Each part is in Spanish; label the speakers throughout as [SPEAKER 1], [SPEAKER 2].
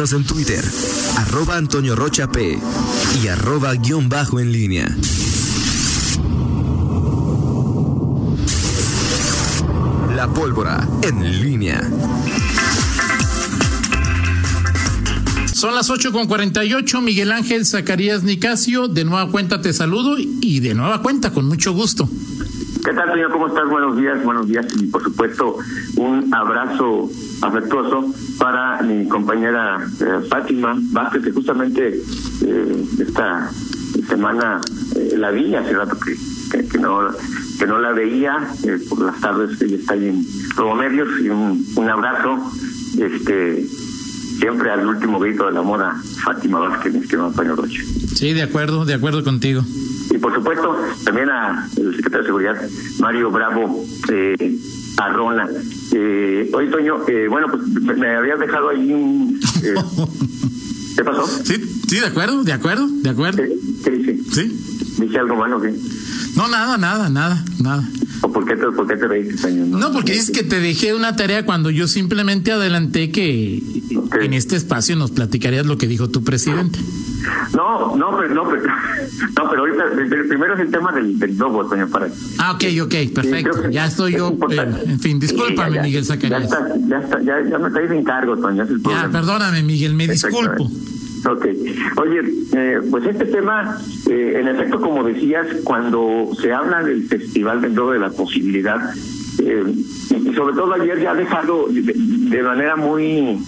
[SPEAKER 1] en Twitter, arroba Antonio Rocha P y arroba guion bajo en línea. La pólvora en línea.
[SPEAKER 2] Son las 8 con 48. Miguel Ángel Zacarías Nicasio, de nueva cuenta te saludo y de nueva cuenta, con mucho gusto.
[SPEAKER 3] ¿Qué tal, señor? ¿Cómo estás? Buenos días, buenos días y por supuesto un abrazo afectuoso para mi compañera eh, Fátima Vázquez, que justamente eh, esta semana eh, la vi, hace rato que, que, no que no la veía, eh, por las tardes ella está ahí en Medios y un, un abrazo, este siempre al último grito de la moda, Fátima Vázquez, mi estimado Paño Roche.
[SPEAKER 2] Sí, de acuerdo, de acuerdo contigo.
[SPEAKER 3] Y por supuesto, también al secretario de Seguridad, Mario Bravo eh, Arrona. Eh, oye, Toño, eh, bueno, pues me, habías dejado ahí un... Eh, ¿Qué pasó?
[SPEAKER 2] Sí, sí, de acuerdo, de acuerdo, de acuerdo.
[SPEAKER 3] ¿Qué, qué dice?
[SPEAKER 2] Sí.
[SPEAKER 3] ¿Dije algo malo qué?
[SPEAKER 2] No, nada, nada, nada, nada.
[SPEAKER 3] ¿O por qué te, por qué te reíste, Toño?
[SPEAKER 2] No, porque dices que te dejé una tarea cuando yo simplemente adelanté que en este espacio nos platicarías lo que dijo tu presidente.
[SPEAKER 3] No, no, pero, no, pero, no, pero ahorita, primero es el tema del, del lobo, Toño, para...
[SPEAKER 2] Ah, ok, ok, perfecto. Ya estoy
[SPEAKER 3] es
[SPEAKER 2] yo, eh, en fin, discúlpame,
[SPEAKER 3] Sí, ya, ya,
[SPEAKER 2] Miguel
[SPEAKER 3] Ya
[SPEAKER 2] Zacarías.
[SPEAKER 3] está, ya está, ya, ya me traes en cargo, Toño, es
[SPEAKER 2] Ya, perdóname, Miguel, me disculpo.
[SPEAKER 3] Ok. Oye, eh, pues este tema, eh, en efecto, como decías, cuando se habla del Festival Globo de la Posibilidad, eh, y sobre todo ayer ya ha dejado de, manera muy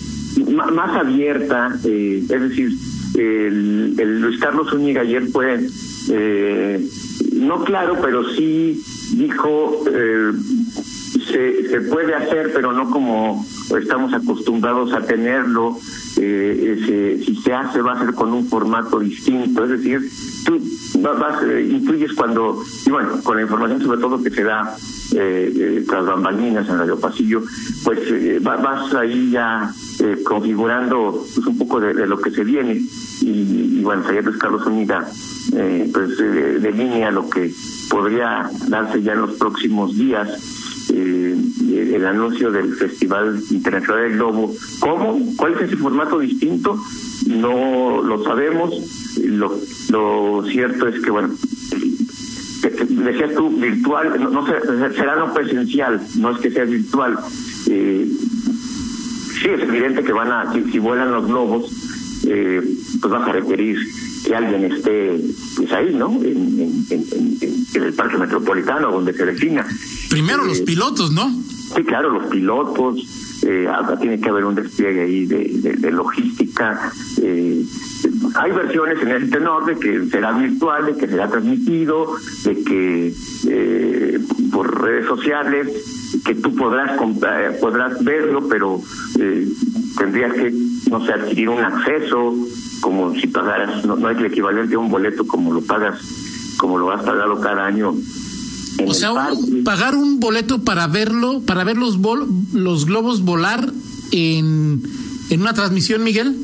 [SPEAKER 3] más abierta, eh, es decir, el, Luis Carlos Zúñiga ayer fue eh, no claro, pero sí dijo se, se puede hacer, pero no como estamos acostumbrados a tenerlo. Eh, ese- si se hace, va a ser con un formato distinto. Es decir, tú va- vas, eh, influyes cuando, y bueno, con la información sobre todo que se da eh, eh, tras bambalinas en Radio Pasillo, pues eh, va- vas ahí ya eh, configurando pues, un poco de, lo que se viene. Y, y bueno, ayer Carlos eh, pues delinea lo que podría darse ya en los próximos días eh, el anuncio del Festival Internacional del Globo. ¿Cómo? ¿Cuál es ese formato distinto? No lo sabemos. Lo, cierto es que, bueno, decías tú, virtual, no, no será no presencial, no es que sea virtual. Eh, sí, es evidente que van a, si, vuelan los globos, eh, pues vas a requerir que alguien esté pues ahí, ¿no? En- en el parque metropolitano, donde se defina.
[SPEAKER 2] Primero los pilotos, ¿no?
[SPEAKER 3] Sí, claro, los pilotos, eh, tiene que haber un despliegue ahí de, de- de logística. eh, hay versiones en ese tenor de que será virtual, de que será transmitido, de que eh, por redes sociales, que tú podrás comprar, podrás verlo, pero eh, tendrías que, no sé, adquirir un acceso, como si pagaras, no, no es el equivalente a un boleto como lo pagas, como lo has pagado cada año.
[SPEAKER 2] O sea, un- pagar un boleto para verlo, para ver los, vol- los globos volar en, en una transmisión, Miguel.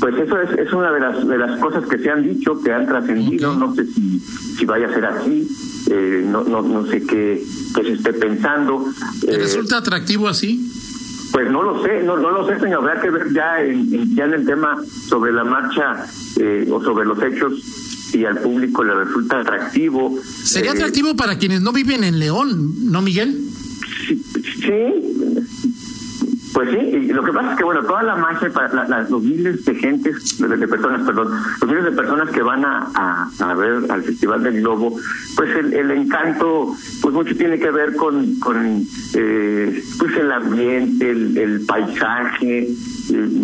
[SPEAKER 3] Pues eso es, es una de las, de las cosas que se han dicho, que han trascendido, no sé si, si vaya a ser así, eh, no, no, no sé qué, qué se esté pensando.
[SPEAKER 2] ¿Te
[SPEAKER 3] Eh,
[SPEAKER 2] resulta atractivo así?
[SPEAKER 3] pues no lo sé, no, no lo sé, señor, habrá que ver ya en, en- ya en el tema sobre la marcha eh, o sobre los hechos, si al público le resulta atractivo.
[SPEAKER 2] Sería
[SPEAKER 3] Eh,
[SPEAKER 2] atractivo para quienes no viven en León, ¿no, Miguel?
[SPEAKER 3] Sí, sí, pues sí, y lo que pasa es que, bueno, toda la magia, para la- la- los miles de gentes, de, de personas, perdón, los miles de personas que van a, a, a ver al Festival del Globo, pues el, el encanto, pues mucho tiene que ver con, con eh, pues el ambiente, el, el paisaje. eh,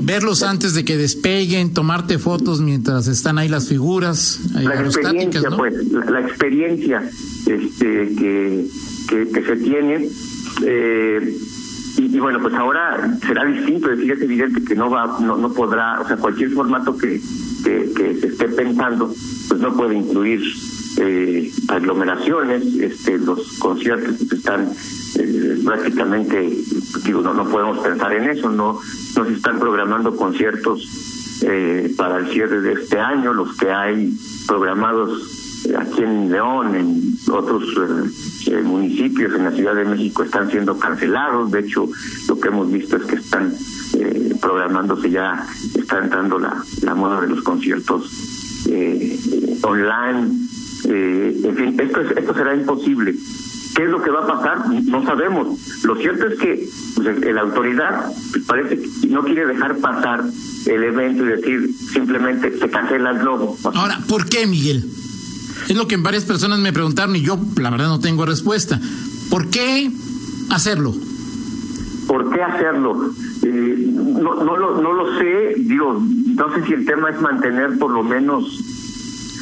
[SPEAKER 2] Verlos antes de que despeguen, tomarte fotos mientras están ahí las figuras ahí
[SPEAKER 3] la experiencia,
[SPEAKER 2] ¿no?
[SPEAKER 3] pues, la, la experiencia este, que, que, que se tiene. Eh, y, y bueno, pues ahora será distinto, decir, es evidente que no va, no, no podrá, o sea, cualquier formato que, que, que se esté pensando, pues no puede incluir eh, aglomeraciones, este, los conciertos pues, están eh, prácticamente, digo, no, no podemos pensar en eso, no, no se están programando conciertos eh, para el cierre de este año, los que hay programados eh, aquí en León, en otros eh, municipios en la Ciudad de México están siendo cancelados. De hecho, lo que hemos visto es que están eh, programándose ya, está entrando la, la moda de los conciertos eh, online. Eh, en fin, esto, es, esto será imposible. ¿Qué es lo que va a pasar? No sabemos. Lo cierto es que pues, la autoridad pues, parece que no quiere dejar pasar el evento y decir simplemente se cancela el globo.
[SPEAKER 2] Ahora, ¿por qué, Miguel? Es lo que varias personas me preguntaron y yo, la verdad, no tengo respuesta. ¿Por qué hacerlo?
[SPEAKER 3] ¿Por qué hacerlo? Eh, no, no, lo, no lo sé, digo, no sé si el tema es mantener por lo menos,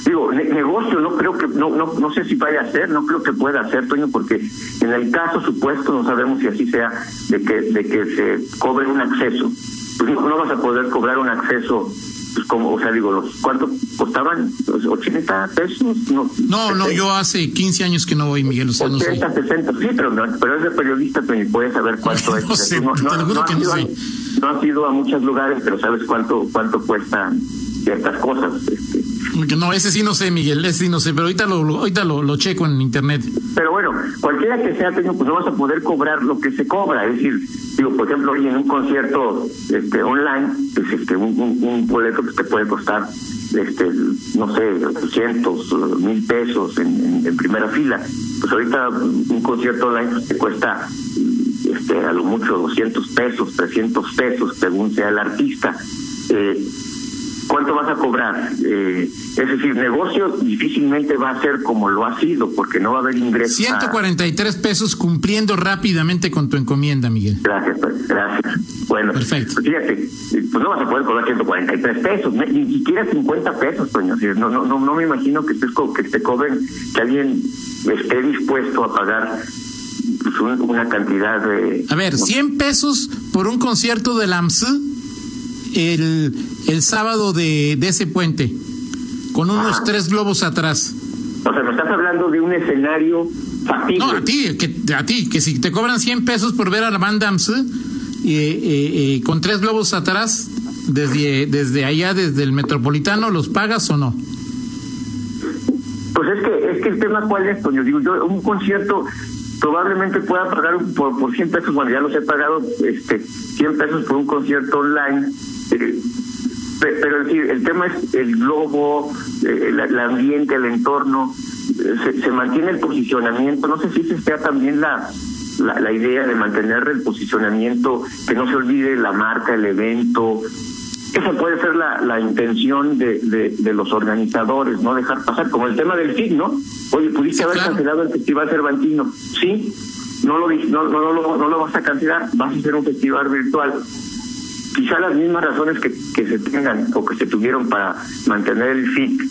[SPEAKER 3] digo, negocio, no creo que, no, no, no sé si vaya a ser, no creo que pueda hacer, Toño, porque en el caso supuesto, no sabemos si así sea, de que, de que se cobre un acceso, pues no, no vas a poder cobrar un acceso como, o sea, digo, los ¿cuánto costaban? ¿80 pesos? No,
[SPEAKER 2] no, no, yo hace 15 años que no voy, Miguel. O sea,
[SPEAKER 3] 80,
[SPEAKER 2] no
[SPEAKER 3] sé. 60, sí, pero, no, pero es de periodista, pero puedes saber cuánto es.
[SPEAKER 2] No, sé, no, no, no,
[SPEAKER 3] has ido, no has ido a muchos lugares, pero sabes cuánto cuánto cuestan ciertas cosas. Este.
[SPEAKER 2] No, ese sí no sé, Miguel, ese sí no sé, pero ahorita lo, ahorita lo, lo checo en internet.
[SPEAKER 3] Pero bueno, cualquiera que sea, pues no vas a poder cobrar lo que se cobra, es decir, digo, por ejemplo, hoy en un concierto este online, pues este un, un, un boleto que te puede costar este no sé 800 mil pesos en, primera fila pues ahorita un concierto online pues, te cuesta este a lo mucho 200 pesos 300 pesos según sea el artista eh, ¿Cuánto vas a cobrar? Eh, es decir, negocio difícilmente va a ser como lo ha sido, porque no va a haber ingresos.
[SPEAKER 2] 143 a... pesos cumpliendo rápidamente con tu encomienda, Miguel.
[SPEAKER 3] Gracias, gracias. Bueno,
[SPEAKER 2] Perfecto.
[SPEAKER 3] Pues fíjate, pues no vas a poder cobrar 143 pesos, ni siquiera 50 pesos, coño. No, no, no, no me imagino que, estés, que te cobren, que alguien esté dispuesto a pagar pues, una cantidad de...
[SPEAKER 2] A ver, 100 pesos por un concierto de AMS el, el sábado de, de ese puente, con unos Ajá. tres globos atrás.
[SPEAKER 3] O sea, me estás hablando de un escenario factible.
[SPEAKER 2] No, a ti, que, a ti, que si te cobran 100 pesos por ver a la banda eh, eh, eh, con tres globos atrás, desde, desde allá, desde el metropolitano, ¿los pagas o no?
[SPEAKER 3] Pues es que, es que el tema cuál es, Toño, digo yo, un concierto probablemente pueda pagar por, por 100 pesos, bueno, ya los he pagado, este, 100 pesos por un concierto online, eh, pero el tema es el globo, eh, el, el, ambiente, el entorno, eh, se, se, mantiene el posicionamiento, no sé si ese sea también la, la, la, idea de mantener el posicionamiento, que no se olvide la marca, el evento. Esa puede ser la, la intención de, de, de, los organizadores, no dejar pasar, como el tema del FIC, ¿no? Oye, pudiste sí, haber claro. cancelado el Festival Cervantino. Sí, no lo, no, no, no, no lo vas a cancelar, vas a hacer un festival virtual quizá las mismas razones que, que se tengan o que se tuvieron para mantener el FIC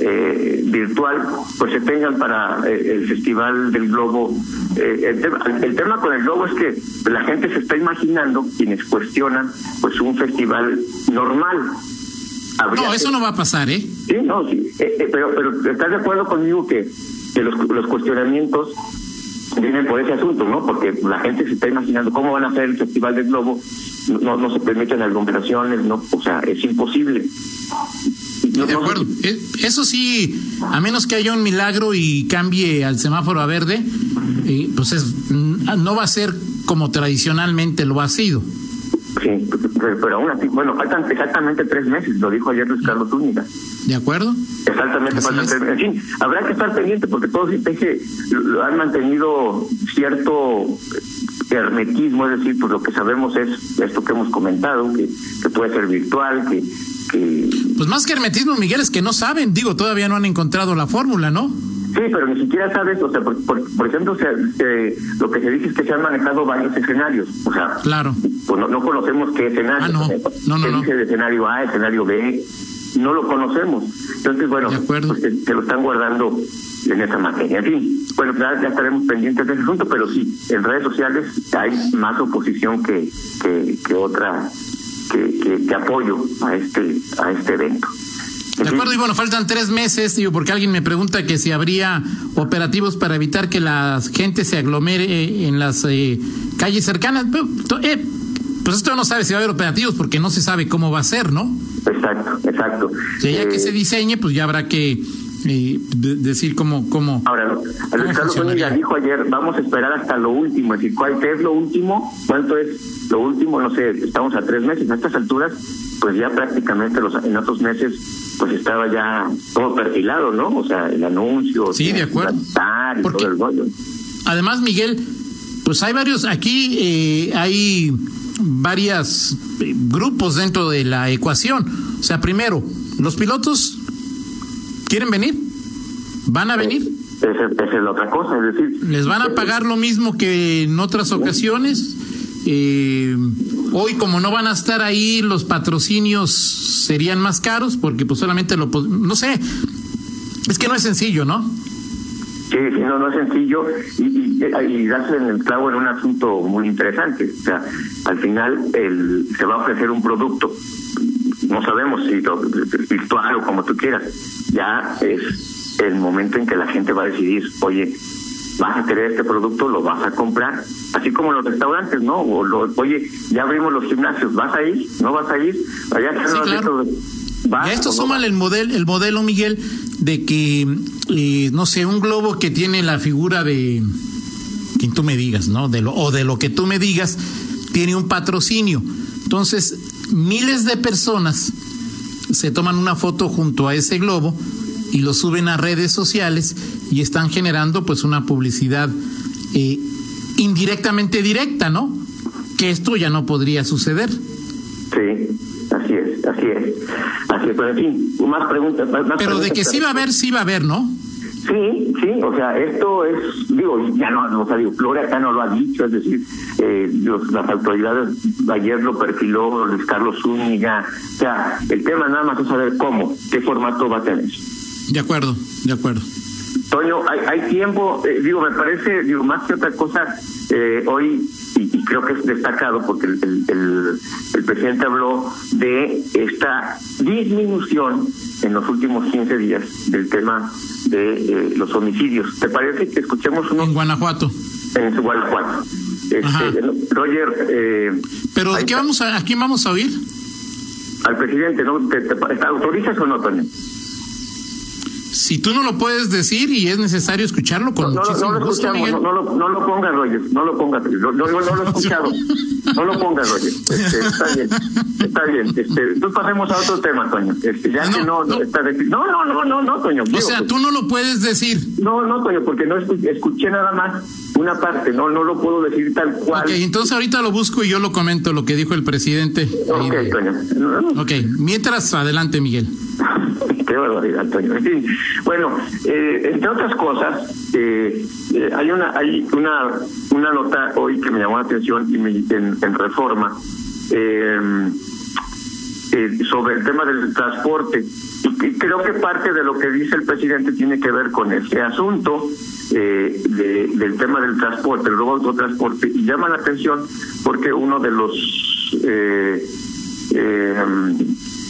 [SPEAKER 3] eh, virtual, pues se tengan para eh, el Festival del Globo. Eh, el, tema, el, tema, con el Globo es que la gente se está imaginando, quienes cuestionan, pues un festival normal.
[SPEAKER 2] Habría no, eso que... no va a pasar, ¿eh?
[SPEAKER 3] Sí, no, sí. pero, pero ¿estás de acuerdo conmigo que, que los, los cuestionamientos vienen por ese asunto, ¿no? Porque la gente se está imaginando cómo van a hacer el Festival del Globo, no, no se permiten aglomeraciones, no, o sea, es imposible.
[SPEAKER 2] No, de acuerdo. No, Eso sí, a menos que haya un milagro y cambie al semáforo a verde, eh, pues es, no va a ser como tradicionalmente lo ha sido.
[SPEAKER 3] Sí, pero aún así, bueno, faltan exactamente tres meses, lo dijo ayer Luis Carlos Zúñiga.
[SPEAKER 2] ¿De acuerdo?
[SPEAKER 3] Exactamente, faltan tres meses. En fin, habrá que estar pendiente porque todos que lo han mantenido cierto hermetismo, es decir, pues lo que sabemos es esto que hemos comentado, que, que puede ser virtual, que, que...
[SPEAKER 2] Pues más que hermetismo, Miguel, es que no saben, digo, todavía no han encontrado la fórmula, ¿no?
[SPEAKER 3] Sí, pero ni siquiera sabes, o sea, por, por, por ejemplo, o sea, eh, lo que se dice es que se han manejado varios escenarios, o sea,
[SPEAKER 2] claro.
[SPEAKER 3] pues no, no conocemos qué escenario,
[SPEAKER 2] ah, no. No, no,
[SPEAKER 3] se
[SPEAKER 2] no.
[SPEAKER 3] dice escenario A, escenario B, no lo conocemos, entonces bueno, pues, se lo están guardando en esa materia. En fin, bueno, ya, ya, estaremos pendientes de ese asunto, pero sí, en redes sociales hay más oposición que, que, que otra, que, que, que apoyo a este, a este evento.
[SPEAKER 2] De acuerdo, y bueno, faltan tres meses, digo, porque alguien me pregunta que si habría operativos para evitar que la gente se aglomere en las eh, calles cercanas. Eh, pues esto no sabe si va a haber operativos porque no se sabe cómo va a ser, ¿no?
[SPEAKER 3] Exacto, exacto.
[SPEAKER 2] Sea, ya eh, que se diseñe, pues ya habrá que y decir cómo... cómo
[SPEAKER 3] Ahora, Carlos Zúñiga dijo ayer, vamos a esperar hasta lo último, es decir, ¿cuál es lo último? ¿Cuánto es lo último? No sé, estamos a tres meses, a estas alturas, pues ya prácticamente los en otros meses pues estaba ya todo perfilado, ¿no? O sea, el anuncio.
[SPEAKER 2] Sí, de acuerdo.
[SPEAKER 3] Porque, todo el
[SPEAKER 2] Además, Miguel, pues hay varios, aquí eh, hay varios eh, grupos dentro de la ecuación. O sea, primero, los pilotos quieren venir, van a venir.
[SPEAKER 3] Esa, es la otra cosa, es decir.
[SPEAKER 2] Les van a pagar lo mismo que en otras ocasiones. Eh, hoy como no van a estar ahí, los patrocinios serían más caros porque pues solamente lo... No sé, es que no es sencillo, ¿no?
[SPEAKER 3] Sí, sí, no, no es sencillo y, y, y, darse en el clavo en un asunto muy interesante. O sea, al final el, se va a ofrecer un producto, no sabemos si virtual o como tú quieras, ya es el momento en que la gente va a decidir, oye, vas a querer este producto, lo vas a comprar, así como los restaurantes, ¿no? O oye, ya abrimos los gimnasios, ¿vas a ir? ¿No vas a ir? Allá
[SPEAKER 2] sí, claro. Y esto suma el modelo, el modelo, Miguel, de que, eh, no sé, un globo que tiene la figura de quien tú me digas, ¿no? De lo, o de lo que tú me digas, tiene un patrocinio. Entonces, miles de personas se toman una foto junto a ese globo y lo suben a redes sociales y están generando pues una publicidad eh, indirectamente directa, ¿no? Que esto ya no podría suceder.
[SPEAKER 3] Sí, así es, así es. Así es, pero en fin, más preguntas.
[SPEAKER 2] pero de que sí va a haber, sí va a haber, ¿no?
[SPEAKER 3] Sí, sí, o sea, esto es, digo, ya no, o sea, digo, Flora acá no lo ha dicho, es decir, eh, las autoridades ayer lo perfiló Luis Carlos Zúñiga, o sea, el tema nada más es saber cómo, qué formato va a tener.
[SPEAKER 2] De acuerdo, de acuerdo.
[SPEAKER 3] Toño, hay, hay tiempo, eh, digo, me parece, digo, más que otra cosa, eh, hoy, y, creo que es destacado porque el, el, el, presidente habló de esta disminución en los últimos 15 días del tema de eh, los homicidios. ¿Te parece que escuchemos uno?
[SPEAKER 2] En Guanajuato.
[SPEAKER 3] En Guanajuato. Este, Roger. Eh,
[SPEAKER 2] ¿Pero de qué vamos a, a quién vamos a oír?
[SPEAKER 3] Al presidente, ¿no? ¿Te, te, autorizas o no, Toño?
[SPEAKER 2] Si tú no lo puedes decir y es necesario escucharlo con
[SPEAKER 3] no,
[SPEAKER 2] muchísimo
[SPEAKER 3] no, lo
[SPEAKER 2] gusto,
[SPEAKER 3] Miguel. No, lo, no lo pongas, Roger, no lo pongas, no, lo he escuchado. No lo pongas, Roger. Este, está bien, está bien. Este, entonces pasemos a otro tema, Toño. Este, ya que no, no, está no, no, no, no, no, Toño.
[SPEAKER 2] O sea, tú no lo puedes decir.
[SPEAKER 3] No, no, Toño, porque no escuché, escuché nada más una parte, no, no lo puedo decir tal cual.
[SPEAKER 2] Ok, entonces ahorita lo busco y yo lo comento, lo que dijo el presidente.
[SPEAKER 3] Ok, Toño.
[SPEAKER 2] Ok, mientras, adelante, Miguel.
[SPEAKER 3] Qué barbaridad, Toño. En fin, bueno, eh, entre otras cosas, eh, eh, hay una hay una una nota hoy que me llamó la atención y me, en, en Reforma eh, eh, sobre el tema del transporte. Y creo que parte de lo que dice el presidente tiene que ver con este asunto eh, de, del tema del transporte, el robo autotransporte, y llama la atención porque uno de los eh, eh,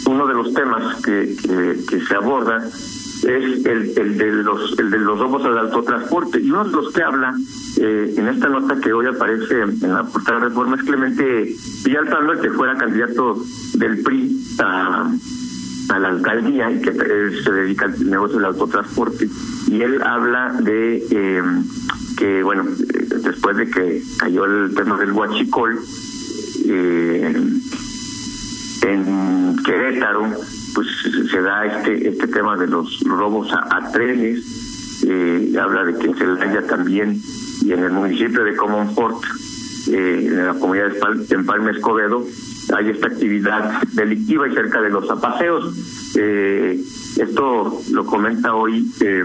[SPEAKER 3] uno de los temas que, se aborda es el, el de los el de los robos al autotransporte. Y uno de los que habla eh, en esta nota que hoy aparece en la portada de reforma es Clemente Villalpando el que fuera candidato del PRI a, a la alcaldía y que se dedica al negocio del autotransporte. Y él habla de eh, que bueno después de que cayó el tema del huachicol eh, en Querétaro pues se da este este tema de los robos a, trenes eh, habla de que en Celaya también y en el municipio de Comonfort eh, en la comunidad de Empalme Escobedo hay esta actividad delictiva y cerca de los zapaseos eh, esto lo comenta hoy eh,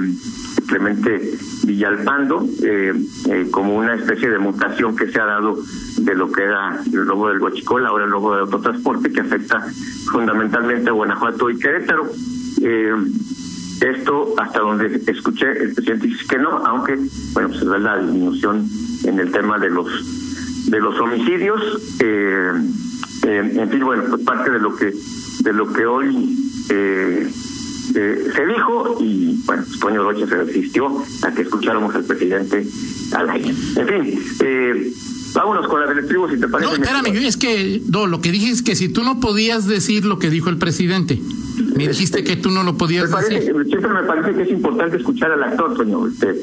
[SPEAKER 3] Clemente Villalpando eh, eh, como una especie de mutación que se ha dado de lo que era el robo del Huachicol, ahora el robo del autotransporte que afecta fundamentalmente a Guanajuato y Querétaro. Eh, esto hasta donde escuché el presidente dice que no, aunque bueno se da la disminución en el tema de los de los homicidios. Eh, en fin, bueno, pues parte de lo que de lo que hoy eh, eh, se dijo y bueno, Toño Rocha se resistió a que escucháramos al presidente al aire. En fin, eh, vámonos con la del estribo, si te parece.
[SPEAKER 2] No, espérame, es que, no, lo que dije es que si tú no podías decir lo que dijo el presidente, me dijiste que tú no lo podías
[SPEAKER 3] parece,
[SPEAKER 2] decir.
[SPEAKER 3] Siempre me parece que es importante escuchar al actor, Toño. Este,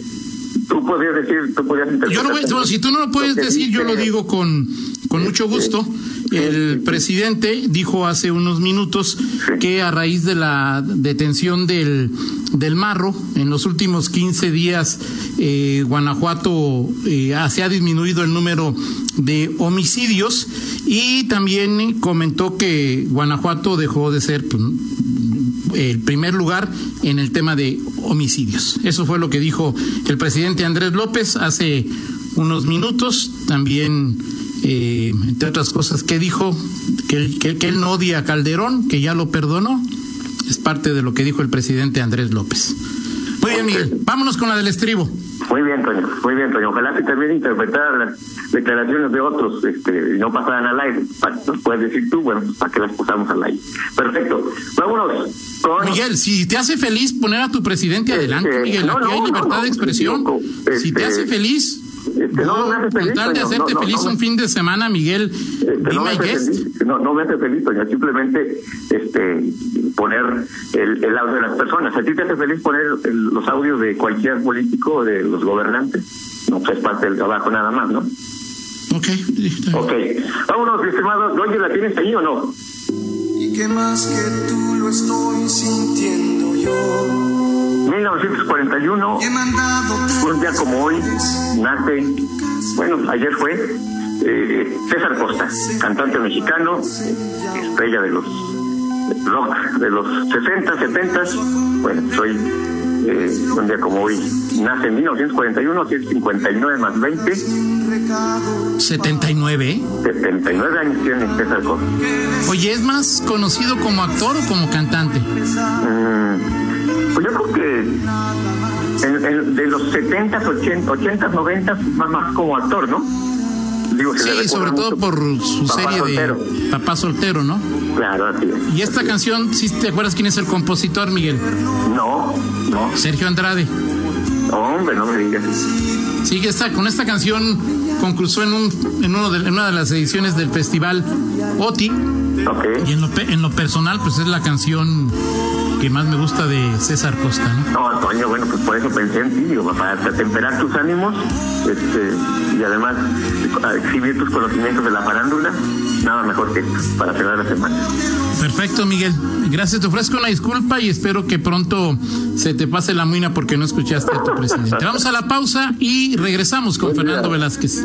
[SPEAKER 3] tú podías decir, tú podías.
[SPEAKER 2] Yo no voy, si tú no lo puedes
[SPEAKER 3] lo
[SPEAKER 2] decir, yo lo digo con, con mucho gusto. El presidente dijo hace unos minutos que a raíz de la detención del, del marro, en los últimos 15 días, eh, Guanajuato eh, se ha disminuido el número de homicidios y también comentó que Guanajuato dejó de ser pues, el primer lugar en el tema de homicidios. Eso fue lo que dijo el presidente Andrés López hace unos minutos. También, eh, entre otras cosas, que dijo que, que, que él no odia a Calderón, que ya lo perdonó. Es parte de lo que dijo el presidente Andrés López. Muy bien, Miguel. Vámonos con la del estribo.
[SPEAKER 3] Muy bien, Toño, muy bien, Toño. Ojalá que también interpretaran las declaraciones de otros este, y no pasaran al aire. Nos puedes decir tú, bueno, pues, ¿para qué las pusamos al aire? Perfecto. Vámonos con...
[SPEAKER 2] Miguel, si te hace feliz poner a tu presidente adelante,
[SPEAKER 3] Este,
[SPEAKER 2] Miguel,
[SPEAKER 3] no,
[SPEAKER 2] aquí
[SPEAKER 3] no,
[SPEAKER 2] hay libertad
[SPEAKER 3] no,
[SPEAKER 2] de expresión. Si te
[SPEAKER 3] este,
[SPEAKER 2] hace feliz,
[SPEAKER 3] este, no, no me hace feliz,
[SPEAKER 2] con tal de hacerte
[SPEAKER 3] no, no,
[SPEAKER 2] feliz
[SPEAKER 3] no,
[SPEAKER 2] un fin de semana, Miguel, be
[SPEAKER 3] no, me feliz, no, no me hace feliz, Toño, simplemente este, poner el, el audio de las personas. ¿A ti te hace feliz poner el- los audios de cualquier político de los gobernantes? No, pues es parte del trabajo nada más, ¿no?
[SPEAKER 2] Ok.
[SPEAKER 3] Ok, vámonos, mi estimado. Oye, ¿la tienes ahí o no?
[SPEAKER 4] Y que más que tú lo estoy sintiendo yo.
[SPEAKER 3] 1941,
[SPEAKER 4] He mandado
[SPEAKER 3] un día como hoy, nace, bueno, ayer fue, eh, César Costa, cantante mexicano, estrella de los rock de los 60, 70. Bueno, soy eh, un día como hoy, nace en 1941, que es 59 más 20,
[SPEAKER 2] 79, ¿eh?
[SPEAKER 3] 79 años tiene César Costa.
[SPEAKER 2] Oye, ¿es más conocido como actor o como cantante?
[SPEAKER 3] Mm, pues yo creo que en- en- de los 70, 80, 80, 90, más, más como actor, ¿no? Digo,
[SPEAKER 2] Sí, sobre todo
[SPEAKER 3] mucho
[SPEAKER 2] por su
[SPEAKER 3] Papá
[SPEAKER 2] serie
[SPEAKER 3] Soltero.
[SPEAKER 2] de Papá Soltero, ¿no?
[SPEAKER 3] Claro, así es.
[SPEAKER 2] Y esta canción, ¿sí te acuerdas quién es el compositor, Miguel?
[SPEAKER 3] No, no,
[SPEAKER 2] Sergio Andrade.
[SPEAKER 3] hombre, no me digas.
[SPEAKER 2] Sí, que está, con esta canción concursó en, un, en, uno de, en una de las ediciones del festival OTI. Y en lo, en lo personal, pues es la canción que más me gusta de César Costa, ¿no?
[SPEAKER 3] No, Antonio, bueno, pues por eso pensé en ti, digo, para temperar tus ánimos este, y además exhibir tus conocimientos de la farándula, nada mejor que para cerrar la semana.
[SPEAKER 2] Perfecto, Miguel. Gracias, te ofrezco una disculpa y espero que pronto se te pase la muina porque no escuchaste a tu presidente. Vamos a la pausa y regresamos con Fernando Velázquez.